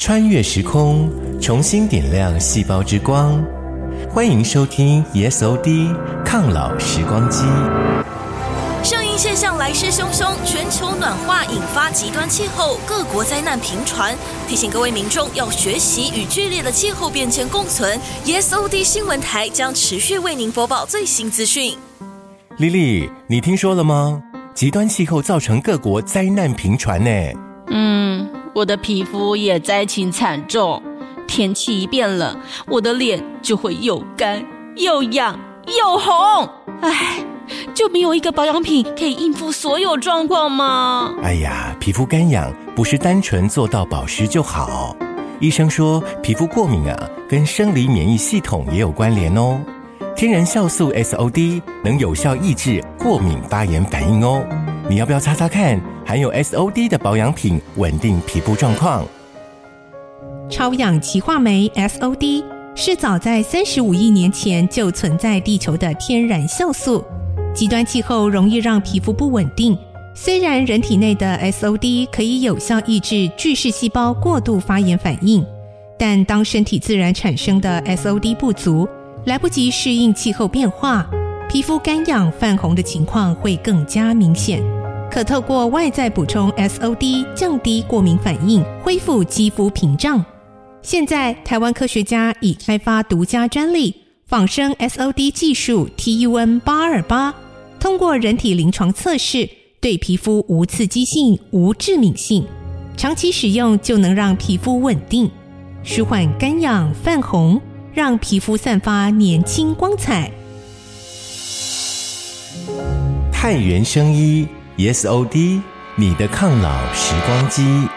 穿越时空，重新点亮细胞之光。欢迎收听 ESOD 抗老时光机。声音现象来势汹汹，全球暖化引发极端气候，各国灾难频传，提醒各位民众要学习与剧烈的气候变迁共存。ESOD 新闻台将持续为您播报最新资讯。丽丽，你听说了吗？极端气候造成各国灾难频传呢。嗯，我的皮肤也灾情惨重。天气一变冷，我的脸就会又干又痒又红。唉。就没有一个保养品可以应付所有状况吗？哎呀，皮肤干痒不是单纯做到保湿就好。医生说，皮肤过敏啊，跟生理免疫系统也有关联哦。天然酵素 SOD 能有效抑制过敏发炎反应哦。你要不要擦擦看？含有 SOD 的保养品，稳定皮肤状况。超氧歧化酶 SOD 是早在三十五亿年前就存在地球的天然酵素。极端气候容易让皮肤不稳定。虽然人体内的 SOD 可以有效抑制巨噬细胞过度发炎反应，但当身体自然产生的 SOD 不足，来不及适应气候变化，皮肤干痒泛红的情况会更加明显。可透过外在补充 SOD，降低过敏反应，恢复肌肤屏障。现在，台湾科学家已开发独家专利。仿生 SOD 技术 TUN 八二八，通过人体临床测试，对皮肤无刺激性、无致敏性，长期使用就能让皮肤稳定，舒缓干痒泛红，让皮肤散发年轻光彩。泰元生医 S O D，你的抗老时光机。